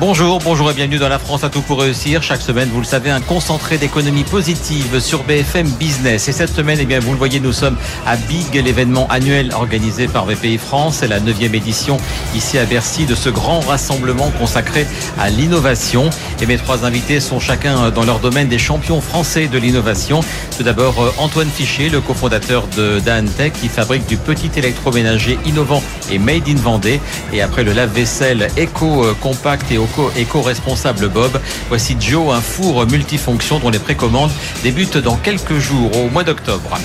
Bonjour, bonjour et bienvenue dans la France à tout pour réussir. Chaque semaine, vous le savez, un concentré d'économie positive sur BFM Business. Et cette semaine, eh bien, vous le voyez, nous sommes à Big, l'événement annuel organisé par VPI France. C'est la neuvième édition ici à Bercy de ce grand rassemblement consacré à l'innovation. Et mes trois invités sont chacun dans leur domaine des champions français de l'innovation. Tout d'abord, euh, Antoine Fichet, le cofondateur de Tech, qui fabrique du petit électroménager innovant et made in Vendée. Et après le lave-vaisselle éco-compact et au éco-responsable Bob. Voici Joe, un four multifonction dont les précommandes débutent dans quelques jours, au mois d'octobre.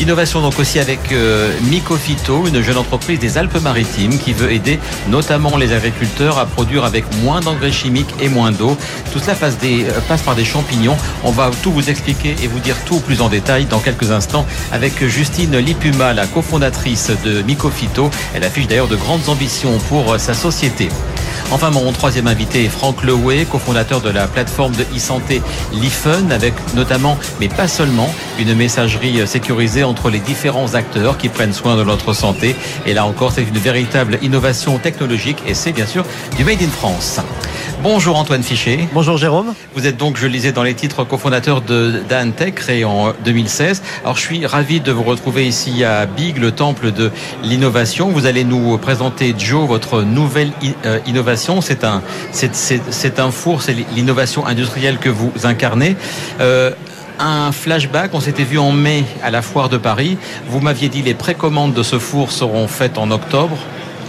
Innovation donc aussi avec euh, Mycofito, une jeune entreprise des Alpes-Maritimes qui veut aider notamment les agriculteurs à produire avec moins d'engrais chimiques et moins d'eau. Tout cela passe, euh, par des champignons. On va tout vous expliquer et vous dire tout plus en détail dans quelques instants avec Justine Lipuma, la cofondatrice de Mycofito. Elle affiche d'ailleurs de grandes ambitions pour euh, sa société. Enfin, mon troisième invité est Franck Lewey, cofondateur de la plateforme de e-santé Lifun, avec notamment, mais pas seulement, une messagerie sécurisée entre les différents acteurs qui prennent soin de notre santé. Et là encore, c'est une véritable innovation technologique et c'est bien sûr du Made in France. Bonjour Antoine Fichet. Bonjour Jérôme. Vous êtes donc, je lisais dans les titres, cofondateur de Tech, créé en 2016. Alors je suis ravi de vous retrouver ici à Big, le temple de l'innovation. Vous allez nous présenter Joe, votre nouvelle euh, C'est un, c'est un four, c'est l'innovation industrielle que vous incarnez. Euh, un flashback. On s'était vu en mai à la foire de Paris. Vous m'aviez dit les précommandes de ce four seront faites en octobre.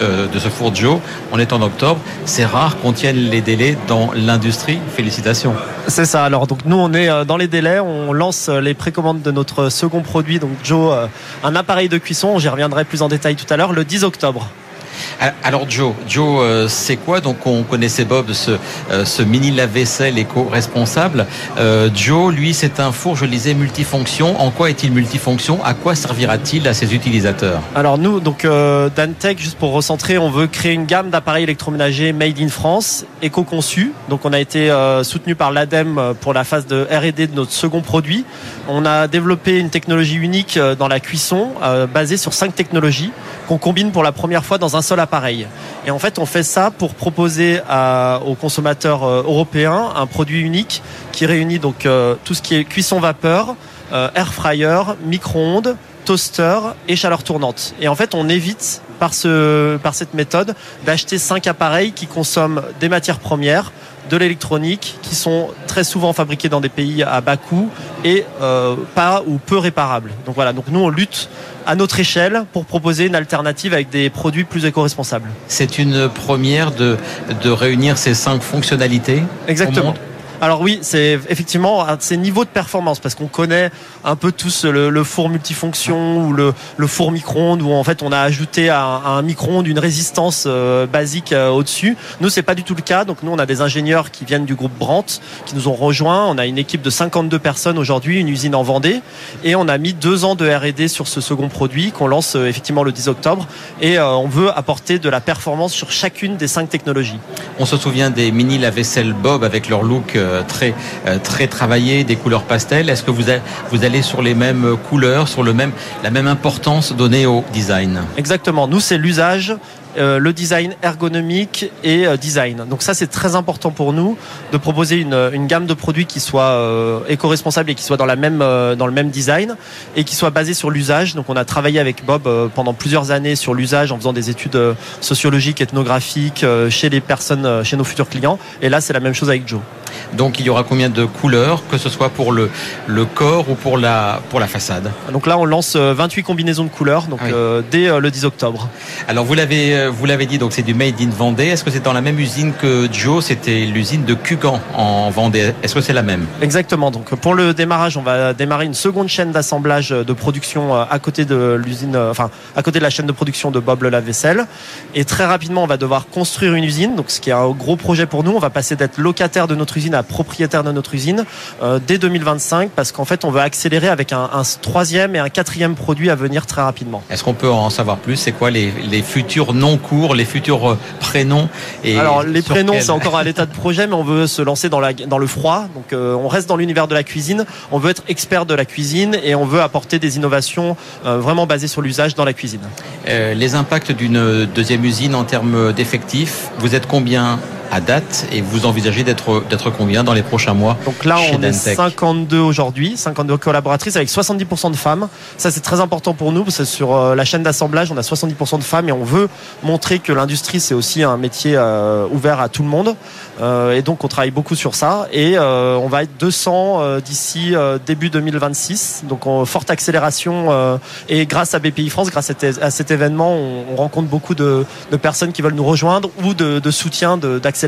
Euh, de ce four Joe. On est en octobre. C'est rare qu'on tienne les délais dans l'industrie. Félicitations. C'est ça. Alors donc nous on est euh, dans les délais. On lance les précommandes de notre second produit, donc Joe, un appareil de cuisson. J'y reviendrai plus en détail tout à l'heure. Le 10 octobre. Alors Joe, Joe, euh, c'est quoi? Donc on connaissait Bob, ce, euh, mini lave-vaisselle éco-responsable. Euh, Joe, lui, c'est un four, je le disais, multifonction. En quoi est-il multifonction? À quoi servira-t-il à ses utilisateurs? Alors nous, donc Dantech, juste pour recentrer, on veut créer une gamme d'appareils électroménagers made in France, éco-conçus. Donc on a été soutenu par l'ADEME pour la phase de R&D de notre second produit. On a développé une technologie unique dans la cuisson, basée sur cinq technologies qu'on combine pour la première fois dans un seul appareil. Et en fait, on fait ça pour proposer aux consommateurs euh, européens un produit unique qui réunit donc euh, tout ce qui est cuisson vapeur, euh, air fryer, micro-ondes, toaster et chaleur tournante. Et en fait, on évite par, ce, par cette méthode d'acheter cinq appareils qui consomment des matières premières, de l'électronique, qui sont très souvent fabriqués dans des pays à bas coût et pas ou peu réparables. Donc voilà, donc nous on lutte à notre échelle pour proposer une alternative avec des produits plus éco-responsables. C'est une première de, de réunir ces cinq fonctionnalités Exactement. Alors oui, c'est effectivement un de ces niveaux de performance parce qu'on connaît un peu tous le, four multifonction ou le, four micro-ondes où en fait on a ajouté à, un micro-ondes une résistance euh, basique euh, au-dessus. Nous c'est pas du tout le cas. Donc nous on a des ingénieurs qui viennent du groupe Brandt qui nous ont rejoints. On a une équipe de 52 personnes aujourd'hui, une usine en Vendée et on a mis deux ans de R&D sur ce second produit qu'on lance euh, effectivement le 10 octobre et on veut apporter de la performance sur chacune des cinq technologies. On se souvient des mini lave-vaisselle Bob avec leur look euh, très euh, très travaillé, des couleurs pastel. Est-ce que vous, vous allez sur les mêmes couleurs, sur le même la même importance donnée au design Exactement. Nous, c'est l'usage euh, le design ergonomique et euh, design. Donc ça c'est très important pour nous de proposer une, gamme de produits qui soit euh, éco-responsable et qui soit dans la même dans le même design et qui soit basé sur l'usage. Donc on a travaillé avec Bob pendant plusieurs années sur l'usage en faisant des études sociologiques, ethnographiques chez les personnes, chez nos futurs clients. Et là c'est la même chose avec Joe. Donc il y aura combien de couleurs, que ce soit pour le, le corps ou pour la, pour la façade Donc là on lance 28 combinaisons de couleurs donc, ah dès le 10 octobre. Alors vous l'avez euh, vous l'avez dit, donc c'est du Made in Vendée. Est-ce que c'est dans la même usine que Joe? C'était l'usine de Cugan en Vendée. Est-ce que c'est la même? Exactement. Donc pour le démarrage, on va démarrer une seconde chaîne d'assemblage de production euh, à côté de l'usine, euh, enfin à côté de la chaîne de production de Bob le lave-vaisselle. Et très rapidement, on va devoir construire une usine. Donc ce qui est un gros projet pour nous. On va passer d'être locataire de notre usine à propriétaire de notre usine dès 2025 parce qu'en fait, on veut accélérer avec un, troisième et un quatrième produit à venir très rapidement. Est-ce qu'on peut en savoir plus? C'est quoi les, futurs noms courts, les futurs prénoms? Et Alors, les prénoms, c'est encore à l'état de projet, mais on veut se lancer dans, la, dans le froid. Donc, on reste dans l'univers de la cuisine. On veut être expert de la cuisine et on veut apporter des innovations vraiment basées sur l'usage dans la cuisine. les impacts d'une deuxième usine en termes d'effectifs, vous êtes combien? À date et vous envisagez d'être d'être combien dans les prochains mois Donc là, on est 52 aujourd'hui, 52 collaboratrices avec 70% de femmes. Ça, c'est très important pour nous parce que sur euh, la chaîne d'assemblage, on a 70% de femmes et on veut montrer que l'industrie, c'est aussi un métier euh, ouvert à tout le monde. Euh, et donc, on travaille beaucoup sur ça et on va être 200 d'ici début 2026. Donc, en forte accélération et grâce à BPI France, grâce à cet événement, on, rencontre beaucoup de, personnes qui veulent nous rejoindre ou de, de soutien d'accélération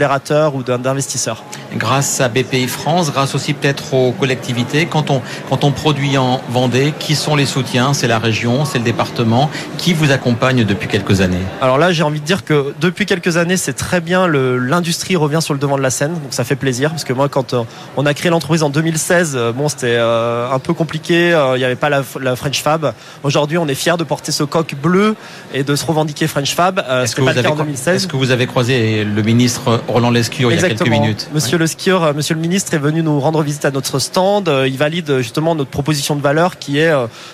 ou d'investisseurs Grâce à BPI France, grâce aussi peut-être aux collectivités, quand on, quand on produit en Vendée, qui sont les soutiens? C'est la région, c'est le département Qui vous accompagne depuis quelques années Alors là, j'ai envie de dire que depuis quelques années, c'est très bien, l'industrie revient sur le devant de la scène, donc ça fait plaisir, parce que moi, quand euh, on a créé l'entreprise en 2016, euh, bon, c'était euh, un peu compliqué, il n'y avait pas la, French Fab. Aujourd'hui, on est fiers de porter ce coq bleu et de se revendiquer French Fab. Est-ce que, est que, vous avez croisé le ministre Roland Lescure il y a quelques minutes. Monsieur le skieur, euh, monsieur le ministre est venu nous rendre visite à notre stand. Euh, il valide euh, justement notre proposition de valeur qui est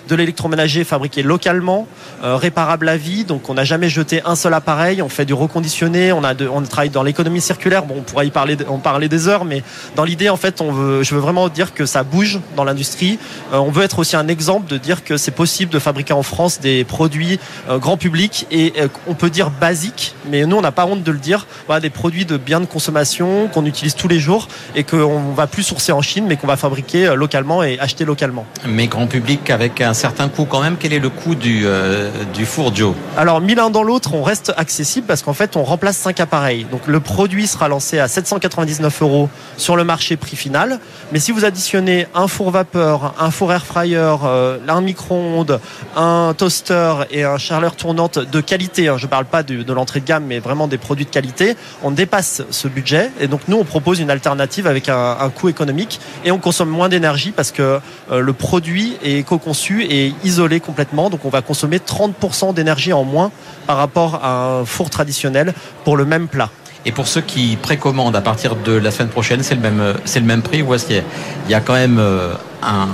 de l'électroménager fabriqué localement, réparable à vie. Donc on n'a jamais jeté un seul appareil. On fait du reconditionné. On a on travaille dans l'économie circulaire. Bon, on pourrait y parler, en parler des heures, mais dans l'idée, en fait, on veut, je veux vraiment dire que ça bouge dans l'industrie. on veut être aussi un exemple de dire que c'est possible de fabriquer en France des produits grand public et on peut dire basiques, mais nous on n'a pas honte de le dire. Voilà, des produits de biens de consommation qu'on utilise tous les jours et qu'on va plus sourcer en Chine, mais qu'on va fabriquer euh, localement et acheter localement. Mais grand public avec un certain coût quand même. Quel est le coût du, euh, du four Joe? Alors, mis l'un dans l'autre, on reste accessible parce qu'en fait, on remplace cinq appareils. Donc, le produit sera lancé à 799 euros sur le marché prix final. Mais si vous additionnez un four vapeur, un four air fryer, euh, un micro-ondes, un toaster et un charleur tournante de qualité, hein, je ne parle pas de, de l'entrée de gamme, mais vraiment des produits de qualité, on dépasse ce budget. Et donc nous, on propose une alternative avec un, coût économique et on consomme moins d'énergie parce que euh, le produit est co-conçu et isolé complètement. Donc on va consommer 30% d'énergie en moins par rapport à un four traditionnel pour le même plat. Et pour ceux qui précommandent à partir de la semaine prochaine, c'est le même, euh, c'est le même prix ou est-ce qu'il y a quand même euh, un,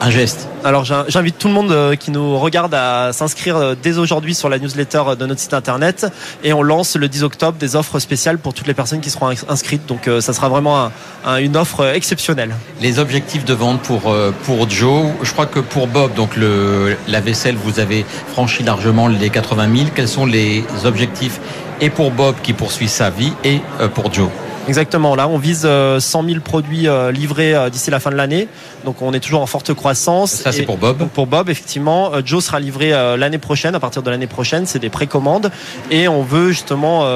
un geste Alors j'invite tout le monde euh, qui nous regarde à s'inscrire euh, dès aujourd'hui sur la newsletter de notre site internet et on lance le 10 octobre des offres spéciales pour toutes les personnes qui seront inscrites. Donc ça sera vraiment une offre exceptionnelle. Les objectifs de vente pour, pour Joe, je crois que pour Bob, donc le, la vaisselle, vous avez franchi largement les 80 000. Quels sont les objectifs et pour Bob qui poursuit sa vie et pour Joe? Exactement. Là, on vise 100 euh, 000 produits euh, livrés euh, d'ici la fin de l'année. Donc, on est toujours en forte croissance. Ça, c'est pour Bob. Pour Bob, effectivement. Joe sera livré l'année prochaine. À partir de l'année prochaine, c'est des précommandes. Et on veut justement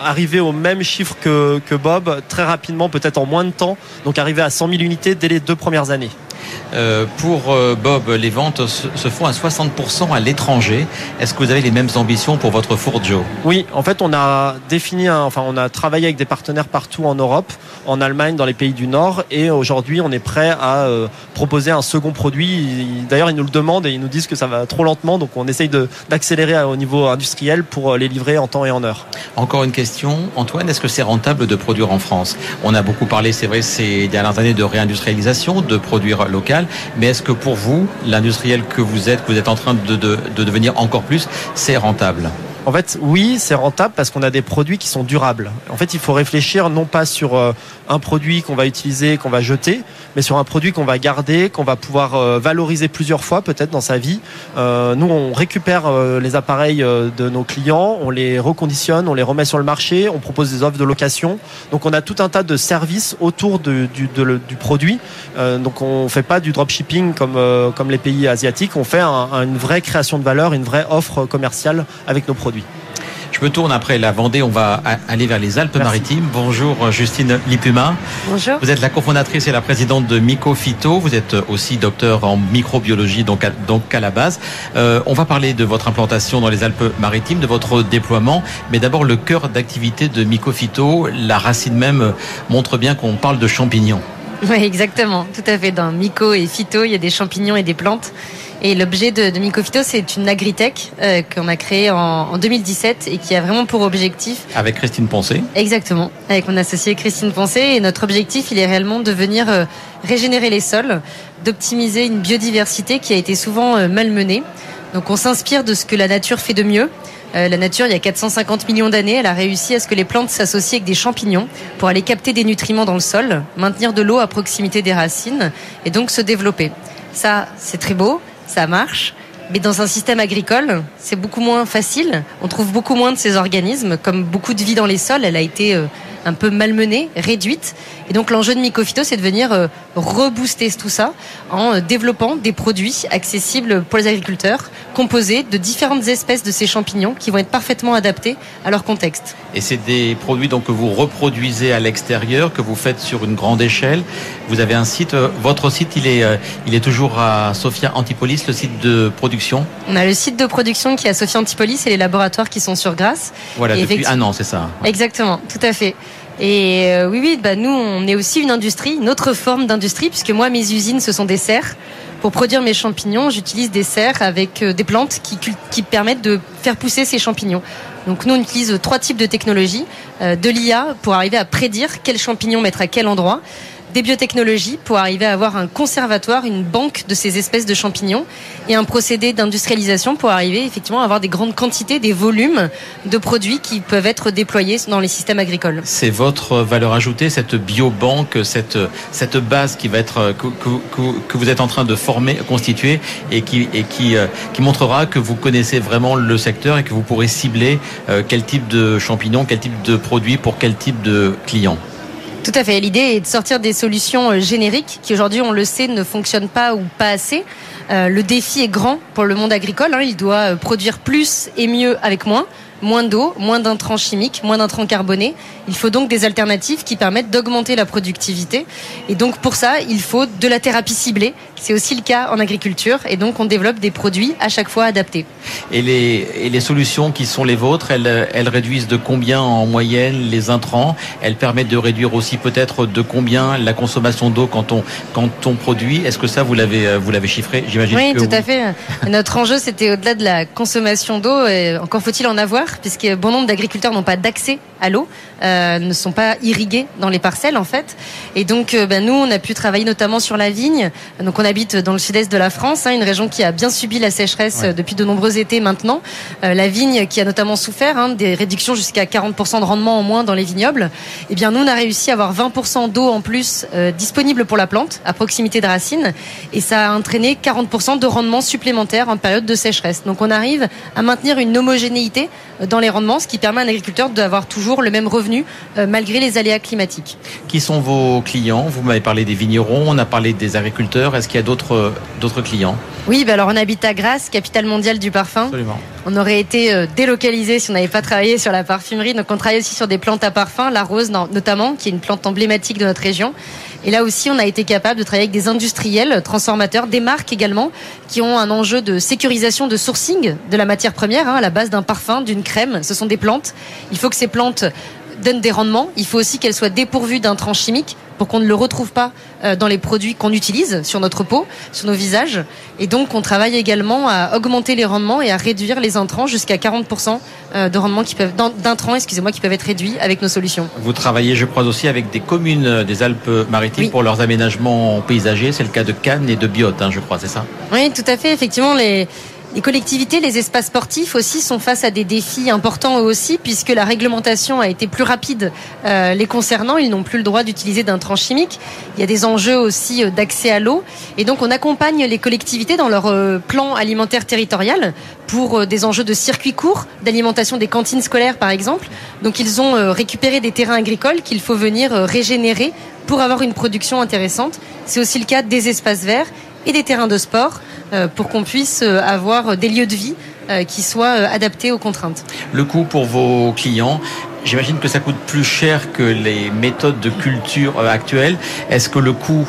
arriver au même chiffre que, que Bob très rapidement, peut-être en moins de temps. Donc, arriver à 100 000 unités dès les deux premières années. Euh, pour euh, Bob, les ventes se font à 60% à l'étranger. Est-ce que vous avez les mêmes ambitions pour votre four Joe? Oui, en fait, on a défini, enfin, on a travaillé avec des partenaires partout en Europe, en Allemagne, dans les pays du Nord, et aujourd'hui, on est prêt à euh, proposer un second produit. D'ailleurs, ils nous le demandent et ils nous disent que ça va trop lentement, donc on essaye d'accélérer au niveau industriel pour les livrer en temps et en heure. Encore une question, Antoine, est-ce que c'est rentable de produire en France? On a beaucoup parlé, c'est vrai, ces dernières années de réindustrialisation, de produire Mais est-ce que pour vous, l'industriel que vous êtes, que vous êtes en train de devenir encore plus, c'est rentable? En fait, oui, c'est rentable parce qu'on a des produits qui sont durables. En fait, il faut réfléchir non pas sur euh, un produit qu'on va utiliser, qu'on va jeter, mais sur un produit qu'on va garder, qu'on va pouvoir euh, valoriser plusieurs fois peut-être dans sa vie. Euh, nous, on récupère les appareils de nos clients, on les reconditionne, on les remet sur le marché, on propose des offres de location. Donc, on a tout un tas de services autour du, du, produit. donc, on fait pas du dropshipping comme, comme les pays asiatiques. On fait une vraie création de valeur, une vraie offre commerciale avec nos produits. Je me tourne après la Vendée, on va aller vers les Alpes-Maritimes. Bonjour Justine Lipuma. Bonjour. Vous êtes la cofondatrice et la présidente de Mycophyto. Vous êtes aussi docteur en microbiologie, donc à, donc à la base. Euh, on va parler de votre implantation dans les Alpes-Maritimes, de votre déploiement. Mais d'abord, le cœur d'activité de Mycophyto, la racine même montre bien qu'on parle de champignons. Oui, exactement. Tout à fait. Dans myco et phyto, il y a des champignons et des plantes. Et l'objet de, de Mycophyto, c'est une agritech euh, qu'on a créée en, en, 2017 et qui a vraiment pour objectif... Avec Christine Poncé Exactement, avec mon associée Christine Poncé. Et notre objectif, il est réellement de venir euh, régénérer les sols, d'optimiser une biodiversité qui a été souvent euh, malmenée. Donc on s'inspire de ce que la nature fait de mieux. Euh, la nature, il y a 450 millions d'années, elle a réussi à ce que les plantes s'associent avec des champignons pour aller capter des nutriments dans le sol, maintenir de l'eau à proximité des racines et donc se développer. Ça, c'est très beau, ça marche. Mais dans un système agricole, c'est beaucoup moins facile. On trouve beaucoup moins de ces organismes. Comme beaucoup de vie dans les sols, elle a été euh, un peu malmenée, réduite. Et donc l'enjeu de Mycophyto, c'est de venir euh, rebooster tout ça en euh, développant des produits accessibles pour les agriculteurs, composés de différentes espèces de ces champignons qui vont être parfaitement adaptés à leur contexte. Et c'est des produits donc que vous reproduisez à l'extérieur, que vous faites sur une grande échelle. Vous avez un site, votre site, il est, il est toujours à Sophia Antipolis, le site de production? On a le site de production qui est à Sophia Antipolis et les laboratoires qui sont sur Grasse. Voilà, et depuis un an, c'est ça. Exactement, tout à fait. Et euh, oui, oui, bah nous, on est aussi une industrie, une autre forme d'industrie, puisque moi, mes usines, ce sont des serres. Pour produire mes champignons, j'utilise des serres avec euh, des plantes qui, qui permettent de faire pousser ces champignons. Donc nous, on utilise trois types de technologies. Euh, de l'IA pour arriver à prédire quels champignons mettre à quel endroit des biotechnologies pour arriver à avoir un conservatoire, une banque de ces espèces de champignons et un procédé d'industrialisation pour arriver effectivement à avoir des grandes quantités, des volumes de produits qui peuvent être déployés dans les systèmes agricoles. C'est votre valeur ajoutée, cette biobanque, cette, cette base qui va être, que, que, vous êtes en train de former, constituer et qui, et qui, qui montrera que vous connaissez vraiment le secteur et que vous pourrez cibler quel type de champignons, quel type de produits pour quel type de clients. Tout à fait. L'idée est de sortir des solutions génériques qui aujourd'hui, on le sait, ne fonctionnent pas ou pas assez. Euh, le défi est grand pour le monde agricole. Hein. Il doit produire plus et mieux avec moins moins d'eau, moins d'intrants chimiques, moins d'intrants carbonés. Il faut donc des alternatives qui permettent d'augmenter la productivité. Et donc pour ça, il faut de la thérapie ciblée. C'est aussi le cas en agriculture. Et donc on développe des produits à chaque fois adaptés. Et les, et les solutions qui sont les vôtres, elles, elles réduisent de combien en moyenne les intrants? Elles permettent de réduire aussi peut-être de combien la consommation d'eau quand on, quand on produit? Est-ce que ça, vous l'avez, vous l'avez chiffré? J'imagine Oui, tout à fait. Notre enjeu, c'était au-delà de la consommation d'eau. Encore faut-il en avoir puisque bon nombre d'agriculteurs n'ont pas d'accès à l'eau, euh, ne sont pas irrigués dans les parcelles en fait. Et donc euh, ben, nous, on a pu travailler notamment sur la vigne. Donc on habite dans le sud-est de la France, hein, une région qui a bien subi la sécheresse ouais. depuis de nombreux étés maintenant. Euh, la vigne qui a notamment souffert hein, des réductions jusqu'à 40% de rendement en moins dans les vignobles. Eh bien nous, on a réussi à avoir 20% d'eau en plus euh, disponible pour la plante à proximité de racines, et ça a entraîné 40% de rendement supplémentaire en période de sécheresse. Donc on arrive à maintenir une homogénéité dans les rendements, ce qui permet à un agriculteur d'avoir toujours le même revenu euh, malgré les aléas climatiques. Qui sont vos clients? Vous m'avez parlé des vignerons, on a parlé des agriculteurs. Est-ce qu'il y a d'autres d'autres clients Oui, bah alors on habite à Grasse, capitale mondiale du parfum. Absolument. On aurait été euh, délocalisé si on n'avait pas travaillé sur la parfumerie. Donc on travaille aussi sur des plantes à parfum, la rose notamment, qui est une plante emblématique de notre région. Et là aussi, on a été capable de travailler avec des industriels, transformateurs, des marques également, qui ont un enjeu de sécurisation de sourcing de la matière première, hein, à la base d'un parfum, d'une crème. Ce sont des plantes. Il faut que ces plantes donnent des rendements. Il faut aussi qu'elles soient dépourvues d'intrants chimiques pour qu'on ne le retrouve pas dans les produits qu'on utilise sur notre peau, sur nos visages. Et donc, on travaille également à augmenter les rendements et à réduire les intrants jusqu'à 40% de rendements qui peuvent, d'intrants, excusez-moi, qui peuvent être réduits avec nos solutions. Vous travaillez, je crois, aussi avec des communes des Alpes-Maritimes oui. pour leurs aménagements paysagers. C'est le cas de Cannes et de Biote, hein, je crois, c'est ça? Oui, tout à fait. Effectivement, les, les collectivités, les espaces sportifs aussi sont face à des défis importants aussi, puisque la réglementation a été plus rapide euh, les concernant. Ils n'ont plus le droit d'utiliser d'intrants chimiques. Il y a des enjeux aussi d'accès à l'eau. Et donc on accompagne les collectivités dans leur euh, plan alimentaire territorial pour euh, des enjeux de circuits courts, d'alimentation des cantines scolaires par exemple. Donc ils ont euh, récupéré des terrains agricoles qu'il faut venir euh, régénérer pour avoir une production intéressante. C'est aussi le cas des espaces verts et des terrains de sport pour qu'on puisse avoir des lieux de vie qui soit adapté aux contraintes. Le coût pour vos clients, J'imagine que ça coûte plus cher que les méthodes de culture actuelles. Est-ce que le coût,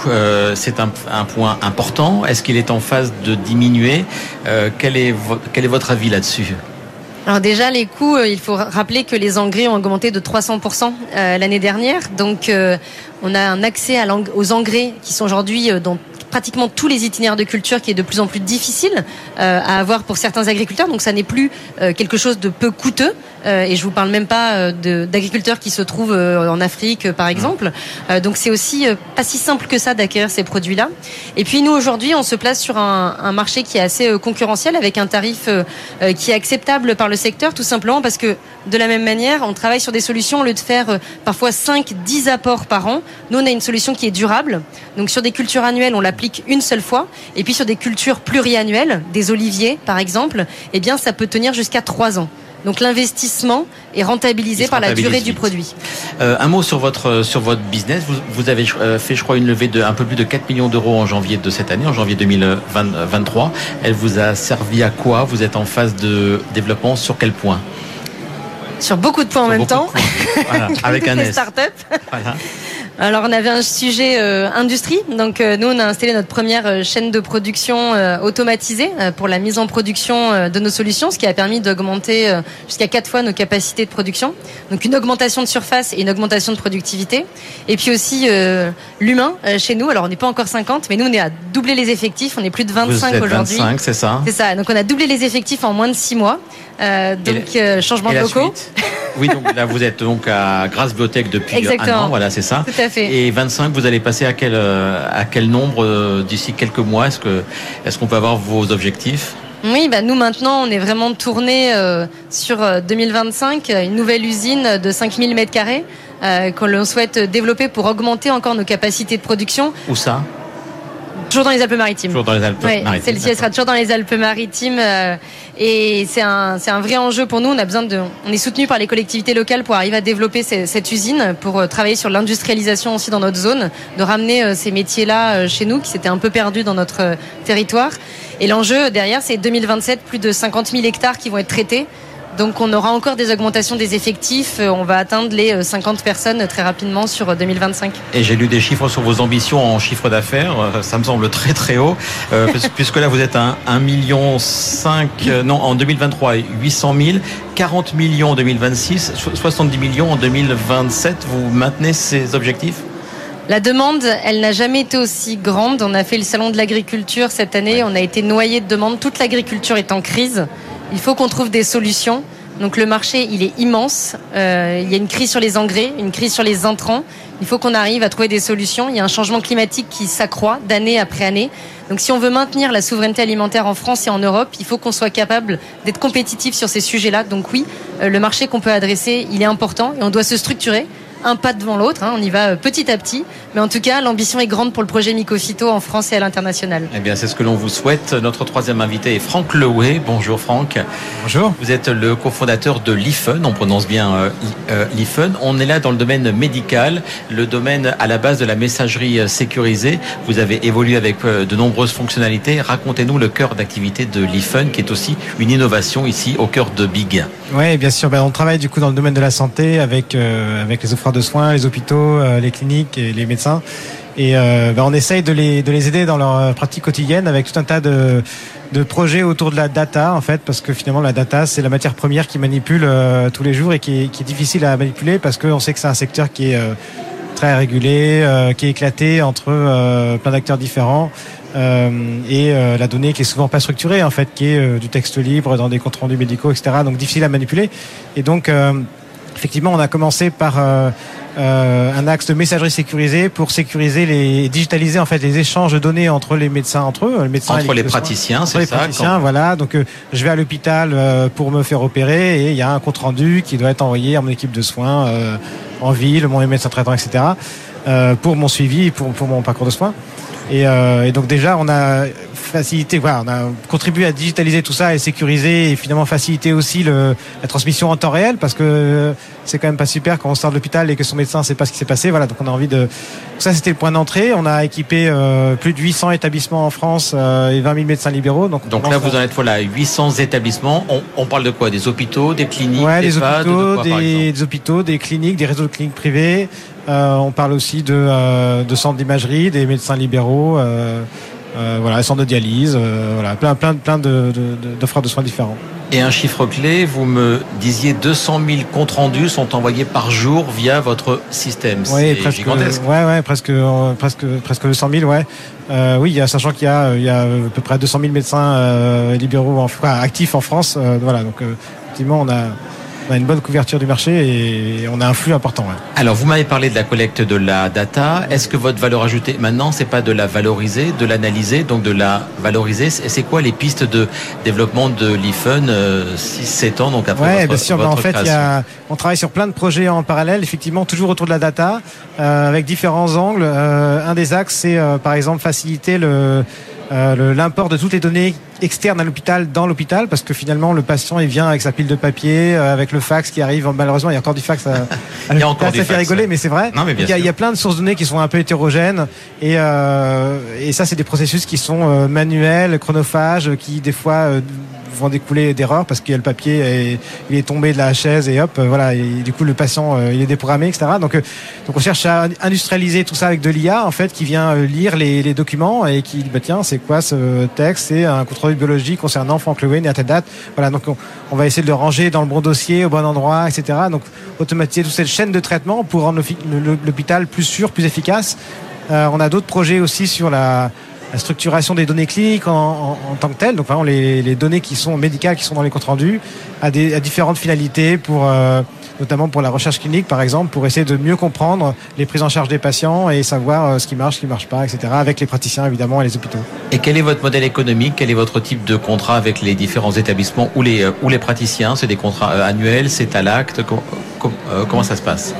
c'est un, un, point important? Est-ce qu'il est en phase de diminuer? Quel, est quel est votre avis là-dessus? Alors déjà les coûts, il faut rappeler que les engrais ont augmenté de 300% l'année dernière. Donc on a un accès aux engrais qui sont aujourd'hui dans pratiquement tous les itinéraires de culture qui est de plus en plus difficile euh, à avoir pour certains agriculteurs. Donc ça n'est plus euh, quelque chose de peu coûteux. Euh, et je vous parle même pas d'agriculteurs qui se trouvent en Afrique, par exemple. donc c'est aussi pas si simple que ça d'acquérir ces produits-là. Et puis nous aujourd'hui, on se place sur un, un marché qui est assez concurrentiel avec un tarif qui est acceptable par le secteur, tout simplement parce que de la même manière, on travaille sur des solutions au lieu de faire parfois 5, 10 apports par an. Nous, on a une solution qui est durable. Donc sur des cultures annuelles, on l'applique une seule fois. Et puis sur des cultures pluriannuelles, des oliviers par exemple, eh bien ça peut tenir jusqu'à trois ans. Donc l'investissement est rentabilisé par la durée du produit. Euh, un mot sur votre sur votre business. Vous, vous, avez euh, fait, je crois, une levée de un peu plus de 4 millions d'euros en janvier de cette année, en janvier 2023. Elle vous a servi à quoi? Vous êtes en phase de développement sur quel point? Sur beaucoup de points en même temps. Voilà, avec un S. Start-up. Voilà. Alors on avait un sujet euh, industrie, donc euh, nous on a installé notre première euh, chaîne de production automatisée pour la mise en production de nos solutions, ce qui a permis d'augmenter jusqu'à quatre fois nos capacités de production. Donc une augmentation de surface et une augmentation de productivité. Et puis aussi l'humain chez nous. Alors on n'est pas encore 50, mais nous on est à doubler les effectifs. On est plus de 25 aujourd'hui. 25, c'est ça? C'est ça. Donc on a doublé les effectifs en moins de six mois. donc changement de locaux. Oui, donc là vous êtes donc à Grasse Biotech depuis Exactement. un an, voilà, c'est ça. Tout à fait. Et 25, vous allez passer à quel euh, à quel nombre euh, d'ici quelques mois? Est-ce que qu'on peut avoir vos objectifs? Oui, bah nous maintenant, on est vraiment tourné euh, sur 2025, une nouvelle usine de 5000 mètres carrés euh, qu'on souhaite développer pour augmenter encore nos capacités de production. Où ça? Toujours dans les Alpes-Maritimes. Toujours dans les Alpes-Maritimes. Sera toujours dans les Alpes-Maritimes. Euh, et c'est un, c'est un vrai enjeu pour nous. On a besoin de, on est soutenu par les collectivités locales pour arriver à développer ces, cette usine, pour euh, travailler sur l'industrialisation aussi dans notre zone, de ramener euh, ces métiers-là chez nous, qui s'étaient un peu perdus dans notre territoire. Et l'enjeu derrière, c'est 2027, plus de 50 000 hectares qui vont être traités. Donc on aura encore des augmentations des effectifs. Euh, on va atteindre les 50 euh, personnes très rapidement sur 2025. Euh, Et j'ai lu des chiffres sur vos ambitions en chiffre d'affaires. Ça me semble très très haut. puisque là vous êtes à 1 million 5, non, en 2023, 800 000, 40 millions en 2026, 70 millions en 2027. Vous maintenez ces objectifs? La demande, elle n'a jamais été aussi grande. On a fait le salon de l'agriculture cette année. On a été noyé de demandes. Toute l'agriculture est en crise. Il faut qu'on trouve des solutions. Donc le marché, il est immense. Euh, il y a une crise sur les engrais, une crise sur les intrants. Il faut qu'on arrive à trouver des solutions. Il y a un changement climatique qui s'accroît d'année après année. Donc si on veut maintenir la souveraineté alimentaire en France et en Europe, il faut qu'on soit capable d'être compétitif sur ces sujets-là. Donc oui, euh, le marché qu'on peut adresser, il est important et on doit se structurer un pas devant l'autre. Hein. On y va euh, petit à petit. Mais en tout cas, l'ambition est grande pour le projet Mycophyto en France et à l'international. Eh bien, c'est ce que l'on vous souhaite. Notre troisième invité est Franck Lewey. Bonjour Franck. Bonjour. Vous êtes le cofondateur de l'IFEN. On prononce bien euh, euh, l'IFEN. On est là dans le domaine médical, le domaine à la base de la messagerie sécurisée. Vous avez évolué avec de nombreuses fonctionnalités. Racontez-nous le cœur d'activité de l'IFEN, qui est aussi une innovation ici au cœur de Big. Oui, bien sûr. Ben, on travaille du coup dans le domaine de la santé avec, avec les offreurs de soins, les hôpitaux, euh, les cliniques et les médecins. Et euh, bah, on essaye de les, de les aider dans leur euh, pratique quotidienne avec tout un tas de, projets autour de la data, en fait, parce que finalement, la data, c'est la matière première qui manipule tous les jours et qui est, qui est difficile à manipuler parce qu'on sait que c'est un secteur qui est très régulé, qui est éclaté entre plein d'acteurs différents. et la donnée qui est souvent pas structurée en fait, qui est du texte libre dans des comptes rendus médicaux, etc. Donc difficile à manipuler. Et donc effectivement, on a commencé par euh, un axe de messagerie sécurisée pour sécuriser les digitaliser en fait les échanges de données entre les médecins entre eux, les médecins entre les praticiens, c'est ça. Les praticiens, voilà. Donc euh, je vais à l'hôpital euh, pour me faire opérer et il y a un compte rendu qui doit être envoyé à mon équipe de soins en ville, mon médecin traitant, etc. pour mon suivi, pour, pour mon parcours de soins. Et, et donc déjà, on a facilité, voilà, on a contribué à digitaliser tout ça et sécuriser et finalement faciliter aussi le, la transmission en temps réel parce que c'est quand même pas super quand on sort de l'hôpital et que son médecin sait pas ce qui s'est passé. Voilà, donc on a envie de. Ça, c'était le point d'entrée. On a équipé euh, plus de 800 établissements en France euh, et 20 000 médecins libéraux. Donc, donc là, vous en êtes voilà 800 établissements. On, on, parle de quoi? Des hôpitaux, des cliniques, ouais, des, des hôpitaux, quoi, des, des, hôpitaux, des cliniques, des réseaux de cliniques privées. Euh, on parle aussi de, euh, de centres d'imagerie, des médecins libéraux. Euh, voilà, centres de dialyse, euh, voilà, plein, plein, plein de, d'offres de, soins différents. Et un chiffre clé, vous me disiez 200 000 comptes rendus sont envoyés par jour via votre système. Oui, presque, gigantesque. Ouais, ouais, presque, euh, presque, presque 200 000, ouais. Euh, oui, sachant qu'il y a, il y a à peu près 200 000 médecins euh, libéraux, en, enfin, actifs en France. Euh, voilà, donc effectivement, on a on a une bonne couverture du marché et on a un flux important. Ouais. Alors, vous m'avez parlé de la collecte de la data. Est-ce que votre valeur ajoutée maintenant, c'est pas de la valoriser, de l'analyser, donc de la valoriser? C'est quoi les pistes de développement de l'IFUN euh, 6-7 ans donc après ouais, votre, bien sûr. votre en fait, y a, on travaille sur plein de projets en parallèle, effectivement, toujours autour de la data, euh, avec différents angles. Euh, un des axes, c'est euh, par exemple faciliter le euh, l'import de toutes les données externes à l'hôpital dans l'hôpital parce que finalement le patient il vient avec sa pile de papier euh, avec le fax qui arrive. Malheureusement il y a encore du fax à, à il y a encore ça fait rigoler mais c'est vrai. Non, mais il, y a, il, y a, plein de sources de données qui sont un peu hétérogènes et, euh, et ça c'est des processus qui sont euh, manuels chronophages qui des fois euh, vont découler d'erreurs parce qu'il y a le papier et il est tombé de la chaise et hop voilà et du coup le patient il est déprogrammé etc donc donc on cherche à industrialiser tout ça avec de l'IA en fait qui vient lire les, documents et qui bah tiens c'est quoi ce texte? C'est un contrôle biologique concernant Frank Lewin et à telle date. Voilà donc on, va essayer de le ranger dans le bon dossier au bon endroit etc donc automatiser toute cette chaîne de traitement pour rendre l'hôpital plus sûr plus efficace. Euh, on a d'autres projets aussi sur la la structuration des données cliniques en, tant que telles, donc vraiment les, les, données qui sont médicales, qui sont dans les comptes rendus, à, différentes finalités, pour, euh, notamment pour la recherche clinique par exemple, pour essayer de mieux comprendre les prises en charge des patients et savoir euh, ce qui marche, ce qui ne marche pas, etc., avec les praticiens évidemment et les hôpitaux. Et quel est votre modèle économique? Quel est votre type de contrat avec les différents établissements ou les, ou les praticiens? C'est des contrats annuels C'est à l'acte? Comment ça se passe?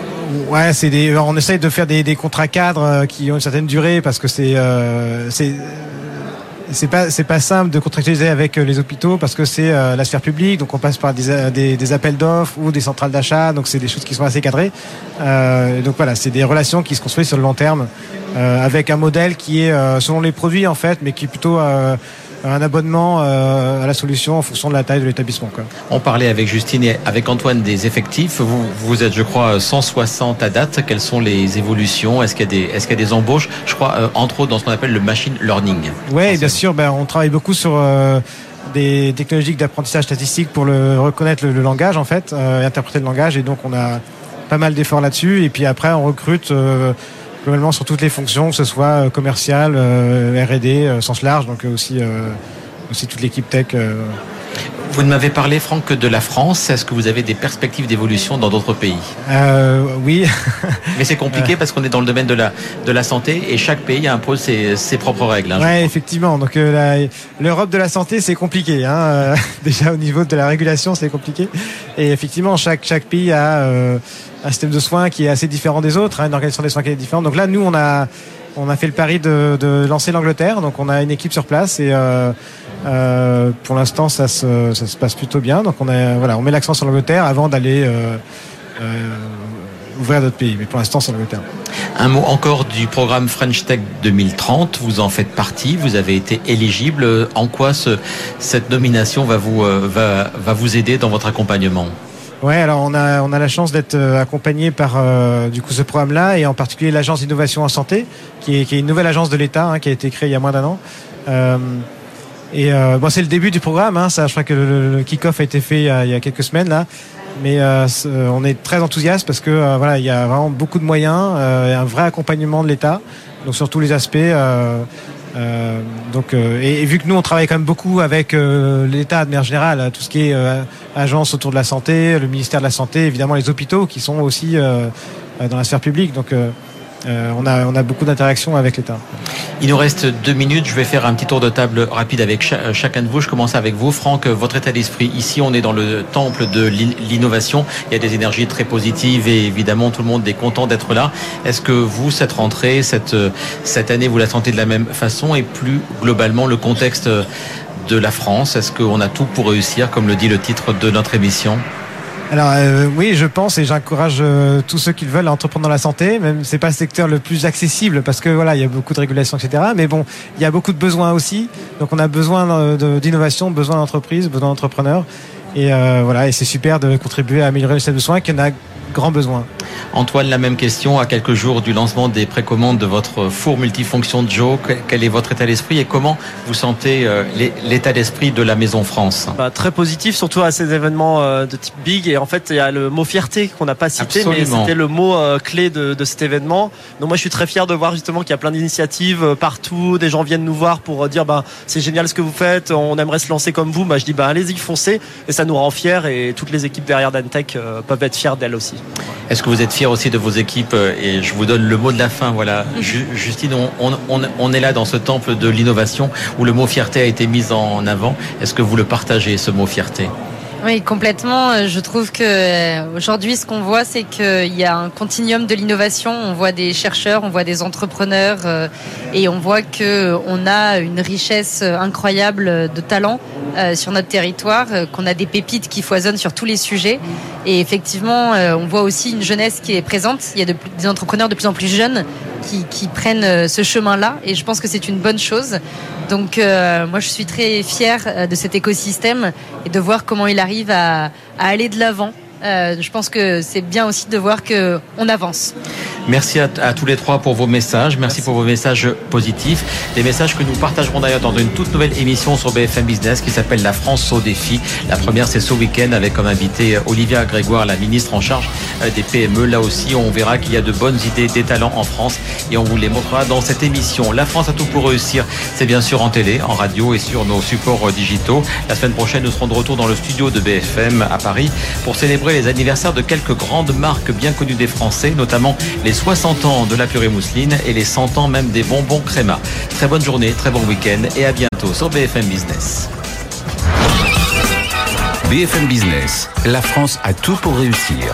Ouais, c'est des. On essaye de faire des, contrats cadres qui ont une certaine durée parce que c'est euh, c'est pas c'est pas simple de contractualiser avec les hôpitaux parce que c'est euh, la sphère publique donc on passe par des, des, appels d'offres ou des centrales d'achat donc c'est des choses qui sont assez cadrées euh, donc voilà c'est des relations qui se construisent sur le long terme euh, avec un modèle qui est selon les produits en fait mais qui est plutôt un abonnement euh, à la solution en fonction de la taille de l'établissement. On parlait avec Justine et avec Antoine des effectifs. Vous, vous êtes, je crois, 160 à date. Quelles sont les évolutions? Est-ce qu'il y, est qu y, a des embauches? Je crois, euh, entre autres, dans ce qu'on appelle le machine learning. Oui, bien sûr. Ben, on travaille beaucoup sur... Euh, des technologies d'apprentissage statistique pour le reconnaître le, le langage en fait, euh, interpréter le langage et donc on a pas mal d'efforts là-dessus et puis après on recrute euh, globalement sur toutes les fonctions, que ce soit commercial, euh, R&D, sens large, donc aussi euh, aussi toute l'équipe tech. Euh. Vous ne m'avez parlé, Franck, que de la France. Est-ce que vous avez des perspectives d'évolution dans d'autres pays Oui. Mais c'est compliqué parce qu'on est dans le domaine de la, de la santé et chaque pays impose ses, ses propres règles. Hein, oui, effectivement. Donc l'Europe de la santé, c'est compliqué. Hein. Déjà au niveau de la régulation, c'est compliqué. Et effectivement, chaque, chaque pays a un système de soins qui est assez différent des autres, hein, une organisation des soins qui est différente. Donc là, nous, on a, on a fait le pari de, de lancer l'Angleterre. Donc on a une équipe sur place et euh, euh, pour l'instant, ça se, ça se passe plutôt bien. Donc on a, voilà, on met l'accent sur l'Angleterre avant d'aller euh, ouvrir d'autres pays. Mais pour l'instant, c'est l'Angleterre. Un mot encore du programme French Tech 2030. Vous en faites partie. Vous avez été éligible. En quoi ce, cette nomination va vous, va, va vous aider dans votre accompagnement? Ouais, alors on a on a la chance d'être accompagné par euh, du coup ce programme-là et en particulier l'agence d'innovation en santé, qui est, qui est une nouvelle agence de l'État hein, qui a été créée il y a moins d'un an. Euh, et euh, bon, c'est le début du programme. Hein, ça, je crois que le, kick-off a été fait il y a, il y a quelques semaines là. Mais euh, on est très enthousiaste parce que euh, voilà, il y a vraiment beaucoup de moyens, euh, un vrai accompagnement de l'État, donc sur tous les aspects. Euh, donc, et, et, vu que nous on travaille quand même beaucoup avec l'État de manière générale, tout ce qui est agence autour de la santé, le ministère de la santé, évidemment les hôpitaux qui sont aussi dans la sphère publique. Donc on, a, on a beaucoup d'interactions avec l'État. Il nous reste deux minutes. Je vais faire un petit tour de table rapide avec chacun de vous. Je commence avec vous, Franck. Votre état d'esprit. Ici, on est dans le temple de l'innovation. Il y a des énergies très positives et évidemment, tout le monde est content d'être là. Est-ce que vous, cette rentrée, cette, cette année, vous la sentez de la même façon et plus globalement le contexte de la France? Est-ce qu'on a tout pour réussir, comme le dit le titre de notre émission? Alors euh, oui, je pense et j'encourage euh, tous ceux qui veulent à entreprendre dans la santé. Même c'est pas le secteur le plus accessible parce que voilà, il y a beaucoup de régulations, etc. Mais bon, il y a beaucoup de besoins aussi. Donc on a besoin euh, d'innovation, besoin d'entreprises, besoin d'entrepreneurs. Et voilà, et c'est super de contribuer à améliorer le système de soins en a grand besoin. Antoine, la même question. À quelques jours du lancement des précommandes de votre four multifonction Joe, quel est votre état d'esprit et comment vous sentez euh, l'état d'esprit de la Maison France? Bah, Très positif, surtout à ces événements euh, de type big. Et en fait, il y a le mot fierté qu'on n'a pas cité, mais c'était le mot euh, clé de, cet événement. Donc moi, je suis très fier de voir justement qu'il y a plein d'initiatives partout. Des gens viennent nous voir pour dire bah, c'est génial ce que vous faites, on aimerait se lancer comme vous. Bah, je dis bah, allez-y, foncez. Et ça nous rend fiers et toutes les équipes derrière Dantech peuvent être fières d'elles aussi. Est-ce que vous êtes fier aussi de vos équipes euh, Et je vous donne le mot de la fin. Voilà, Justine, on, est là dans ce temple de l'innovation où le mot fierté a été mis en avant. Est-ce que vous le partagez, ce mot fierté? Oui, complètement. Euh, je trouve que euh, aujourd'hui, ce qu'on voit, c'est qu'il y a un continuum de l'innovation. On voit des chercheurs, on voit des entrepreneurs, et on voit que on a une richesse incroyable de talents sur notre territoire, qu'on a des pépites qui foisonnent sur tous les sujets. Et effectivement, euh, on voit aussi une jeunesse qui est présente. Il y a des entrepreneurs de plus en plus jeunes qui, prennent euh, ce chemin-là. Et je pense que c'est une bonne chose. Donc euh, moi, je suis très fière de cet écosystème et de voir comment il arrive à aller de l'avant euh, je pense que c'est bien aussi de voir que on avance. Merci à, tous les trois pour vos messages. Merci, pour vos messages positifs. Des messages que nous partagerons d'ailleurs dans une toute nouvelle émission sur BFM Business qui s'appelle La France au défi. La première, c'est ce week-end avec comme invité Olivia Grégoire, la ministre en charge euh, des PME. Là aussi, on verra qu'il y a de bonnes idées, des talents en France et on vous les montrera dans cette émission. La France a tout pour réussir. C'est bien sûr en télé, en radio et sur nos supports digitaux. La semaine prochaine, nous serons de retour dans le studio de BFM à Paris pour les anniversaires de quelques grandes marques bien connues des Français, notamment les 60 ans de la purée mousseline et les 100 ans même des bonbons créma. Très bonne journée, très bon week-end et à bientôt sur BFM Business. BFM Business, la France a tout pour réussir.